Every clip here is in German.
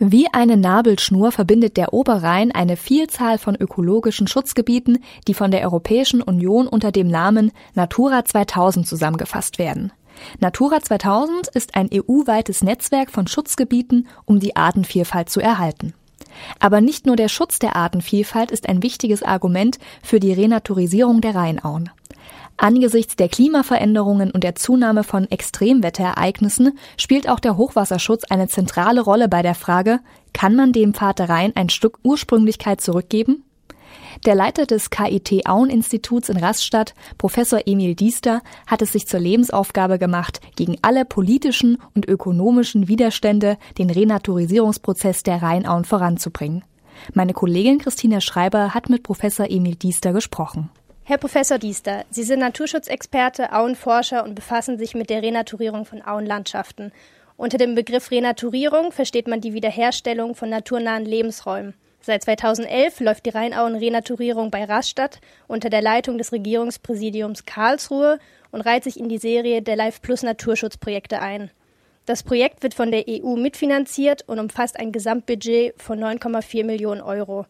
Wie eine Nabelschnur verbindet der Oberrhein eine Vielzahl von ökologischen Schutzgebieten, die von der Europäischen Union unter dem Namen Natura 2000 zusammengefasst werden. Natura 2000 ist ein EU-weites Netzwerk von Schutzgebieten, um die Artenvielfalt zu erhalten. Aber nicht nur der Schutz der Artenvielfalt ist ein wichtiges Argument für die Renaturisierung der Rheinauen. Angesichts der Klimaveränderungen und der Zunahme von Extremwetterereignissen spielt auch der Hochwasserschutz eine zentrale Rolle bei der Frage, kann man dem Pfad der Rhein ein Stück Ursprünglichkeit zurückgeben? Der Leiter des KIT Auen-Instituts in Rastatt, Professor Emil Diester, hat es sich zur Lebensaufgabe gemacht, gegen alle politischen und ökonomischen Widerstände den Renaturisierungsprozess der Rheinauen voranzubringen. Meine Kollegin Christina Schreiber hat mit Professor Emil Diester gesprochen. Herr Professor Diester, Sie sind Naturschutzexperte, Auenforscher und befassen sich mit der Renaturierung von Auenlandschaften. Unter dem Begriff Renaturierung versteht man die Wiederherstellung von naturnahen Lebensräumen. Seit 2011 läuft die Rheinauen-Renaturierung bei Rastatt unter der Leitung des Regierungspräsidiums Karlsruhe und reiht sich in die Serie der Life Plus Naturschutzprojekte ein. Das Projekt wird von der EU mitfinanziert und umfasst ein Gesamtbudget von 9,4 Millionen Euro.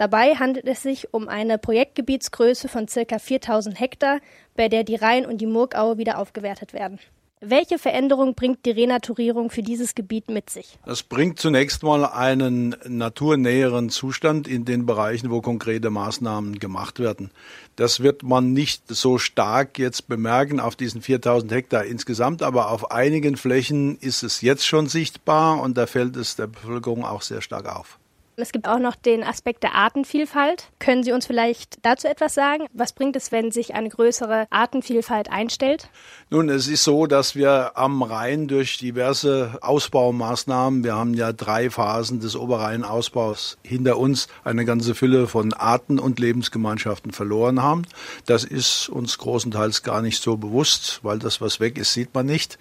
Dabei handelt es sich um eine Projektgebietsgröße von ca. 4000 Hektar, bei der die Rhein- und die Murgaue wieder aufgewertet werden. Welche Veränderung bringt die Renaturierung für dieses Gebiet mit sich? Das bringt zunächst mal einen naturnäheren Zustand in den Bereichen, wo konkrete Maßnahmen gemacht werden. Das wird man nicht so stark jetzt bemerken auf diesen 4000 Hektar insgesamt, aber auf einigen Flächen ist es jetzt schon sichtbar und da fällt es der Bevölkerung auch sehr stark auf. Es gibt auch noch den Aspekt der Artenvielfalt. Können Sie uns vielleicht dazu etwas sagen? Was bringt es, wenn sich eine größere Artenvielfalt einstellt? Nun, es ist so, dass wir am Rhein durch diverse Ausbaumaßnahmen, wir haben ja drei Phasen des Oberrheinausbaus hinter uns, eine ganze Fülle von Arten und Lebensgemeinschaften verloren haben. Das ist uns großenteils gar nicht so bewusst, weil das, was weg ist, sieht man nicht.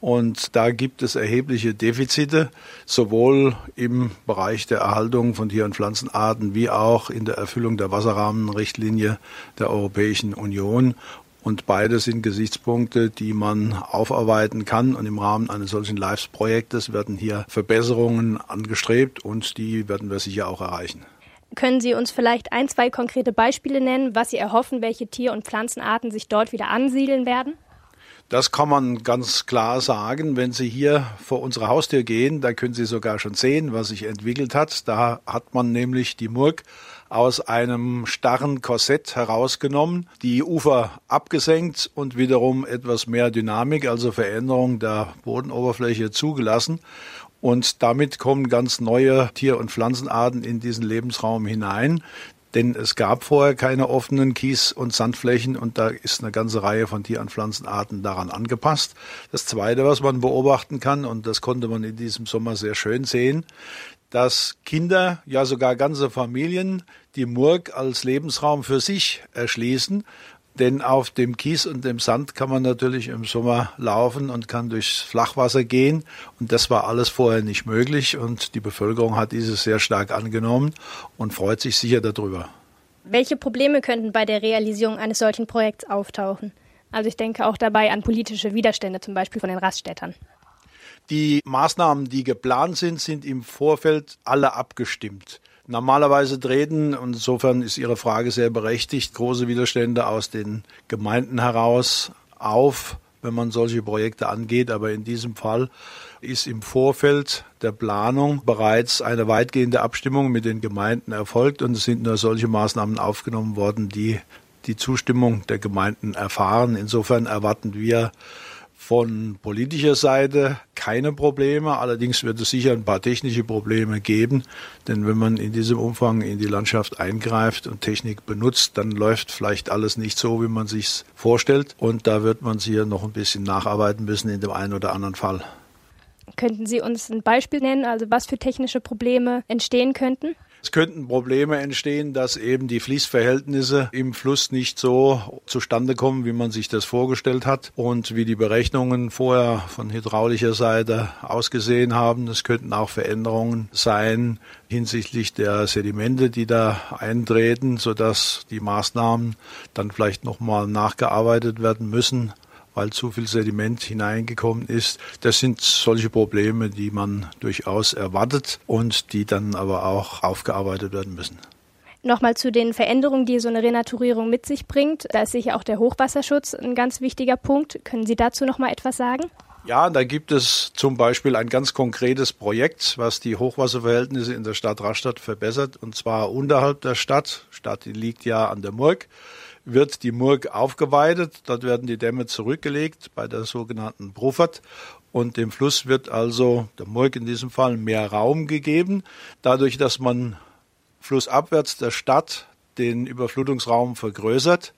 Und da gibt es erhebliche Defizite, sowohl im Bereich der Erhaltung von Tier- und Pflanzenarten wie auch in der Erfüllung der Wasserrahmenrichtlinie der Europäischen Union. Und beide sind Gesichtspunkte, die man aufarbeiten kann. Und im Rahmen eines solchen Lives-Projektes werden hier Verbesserungen angestrebt und die werden wir sicher auch erreichen. Können Sie uns vielleicht ein, zwei konkrete Beispiele nennen, was Sie erhoffen, welche Tier- und Pflanzenarten sich dort wieder ansiedeln werden? Das kann man ganz klar sagen. Wenn Sie hier vor unsere Haustür gehen, da können Sie sogar schon sehen, was sich entwickelt hat. Da hat man nämlich die Murg aus einem starren Korsett herausgenommen, die Ufer abgesenkt und wiederum etwas mehr Dynamik, also Veränderung der Bodenoberfläche zugelassen. Und damit kommen ganz neue Tier- und Pflanzenarten in diesen Lebensraum hinein, denn es gab vorher keine offenen Kies- und Sandflächen und da ist eine ganze Reihe von Tier- und Pflanzenarten daran angepasst. Das Zweite, was man beobachten kann, und das konnte man in diesem Sommer sehr schön sehen, dass Kinder, ja sogar ganze Familien, die Murg als Lebensraum für sich erschließen denn auf dem Kies und dem Sand kann man natürlich im Sommer laufen und kann durchs Flachwasser gehen. Und das war alles vorher nicht möglich. Und die Bevölkerung hat dieses sehr stark angenommen und freut sich sicher darüber. Welche Probleme könnten bei der Realisierung eines solchen Projekts auftauchen? Also ich denke auch dabei an politische Widerstände, zum Beispiel von den Raststädtern. Die Maßnahmen, die geplant sind, sind im Vorfeld alle abgestimmt. Normalerweise treten, und insofern ist Ihre Frage sehr berechtigt, große Widerstände aus den Gemeinden heraus auf, wenn man solche Projekte angeht. Aber in diesem Fall ist im Vorfeld der Planung bereits eine weitgehende Abstimmung mit den Gemeinden erfolgt und es sind nur solche Maßnahmen aufgenommen worden, die die Zustimmung der Gemeinden erfahren. Insofern erwarten wir von politischer Seite keine Probleme. Allerdings wird es sicher ein paar technische Probleme geben. Denn wenn man in diesem Umfang in die Landschaft eingreift und Technik benutzt, dann läuft vielleicht alles nicht so, wie man sich vorstellt. Und da wird man sicher noch ein bisschen nacharbeiten müssen in dem einen oder anderen Fall. Könnten Sie uns ein Beispiel nennen, also was für technische Probleme entstehen könnten? Es könnten Probleme entstehen, dass eben die Fließverhältnisse im Fluss nicht so zustande kommen, wie man sich das vorgestellt hat und wie die Berechnungen vorher von hydraulischer Seite ausgesehen haben. Es könnten auch Veränderungen sein hinsichtlich der Sedimente, die da eintreten, sodass die Maßnahmen dann vielleicht nochmal nachgearbeitet werden müssen weil zu viel Sediment hineingekommen ist. Das sind solche Probleme, die man durchaus erwartet und die dann aber auch aufgearbeitet werden müssen. Nochmal zu den Veränderungen, die so eine Renaturierung mit sich bringt. Da ist sicher auch der Hochwasserschutz ein ganz wichtiger Punkt. Können Sie dazu noch mal etwas sagen? Ja, da gibt es zum Beispiel ein ganz konkretes Projekt, was die Hochwasserverhältnisse in der Stadt Rastatt verbessert, und zwar unterhalb der Stadt. Stadt die liegt ja an der Murg wird die Murg aufgeweidet. Dort werden die Dämme zurückgelegt bei der sogenannten Bruffert. Und dem Fluss wird also, der Murg in diesem Fall, mehr Raum gegeben. Dadurch, dass man flussabwärts der Stadt den Überflutungsraum vergrößert,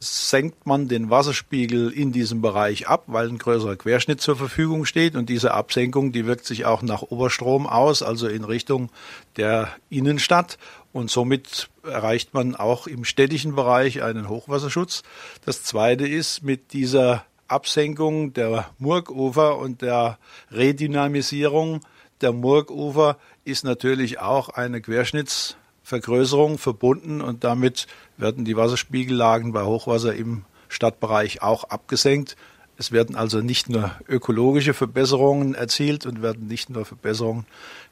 senkt man den Wasserspiegel in diesem Bereich ab, weil ein größerer Querschnitt zur Verfügung steht. Und diese Absenkung, die wirkt sich auch nach Oberstrom aus, also in Richtung der Innenstadt. Und somit erreicht man auch im städtischen Bereich einen Hochwasserschutz. Das zweite ist, mit dieser Absenkung der Murgufer und der Redynamisierung der Murgufer ist natürlich auch eine Querschnitts Vergrößerung verbunden und damit werden die Wasserspiegellagen bei Hochwasser im Stadtbereich auch abgesenkt. Es werden also nicht nur ökologische Verbesserungen erzielt und werden nicht nur Verbesserungen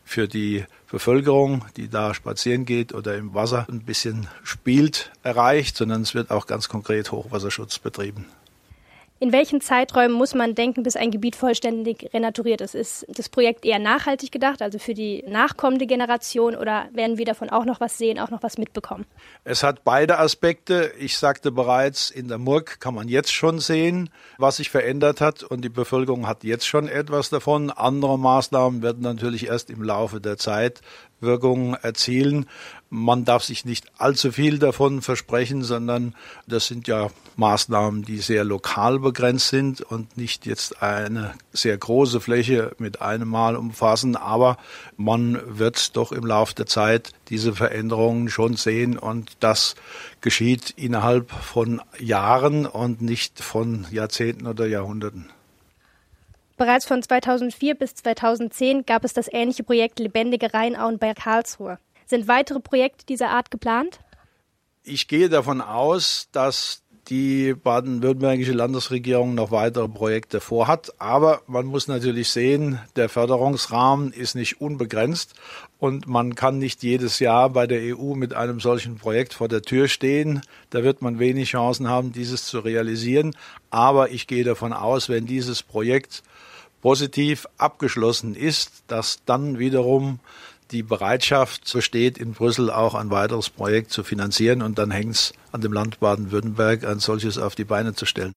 für die Bevölkerung, die da spazieren geht oder im Wasser ein bisschen spielt, erreicht, sondern es wird auch ganz konkret Hochwasserschutz betrieben. In welchen Zeiträumen muss man denken, bis ein Gebiet vollständig renaturiert ist? Ist das Projekt eher nachhaltig gedacht, also für die nachkommende Generation, oder werden wir davon auch noch was sehen, auch noch was mitbekommen? Es hat beide Aspekte. Ich sagte bereits, in der Murg kann man jetzt schon sehen, was sich verändert hat und die Bevölkerung hat jetzt schon etwas davon. Andere Maßnahmen werden natürlich erst im Laufe der Zeit Wirkung erzielen. Man darf sich nicht allzu viel davon versprechen, sondern das sind ja Maßnahmen, die sehr lokal begrenzt sind und nicht jetzt eine sehr große Fläche mit einem Mal umfassen. Aber man wird doch im Laufe der Zeit diese Veränderungen schon sehen und das geschieht innerhalb von Jahren und nicht von Jahrzehnten oder Jahrhunderten. Bereits von 2004 bis 2010 gab es das ähnliche Projekt Lebendige Rheinauen bei Karlsruhe. Sind weitere Projekte dieser Art geplant? Ich gehe davon aus, dass die baden-württembergische Landesregierung noch weitere Projekte vorhat. Aber man muss natürlich sehen, der Förderungsrahmen ist nicht unbegrenzt und man kann nicht jedes Jahr bei der EU mit einem solchen Projekt vor der Tür stehen. Da wird man wenig Chancen haben, dieses zu realisieren. Aber ich gehe davon aus, wenn dieses Projekt positiv abgeschlossen ist, dass dann wiederum die Bereitschaft besteht, in Brüssel auch ein weiteres Projekt zu finanzieren und dann hängt es an dem Land Baden-Württemberg, ein solches auf die Beine zu stellen.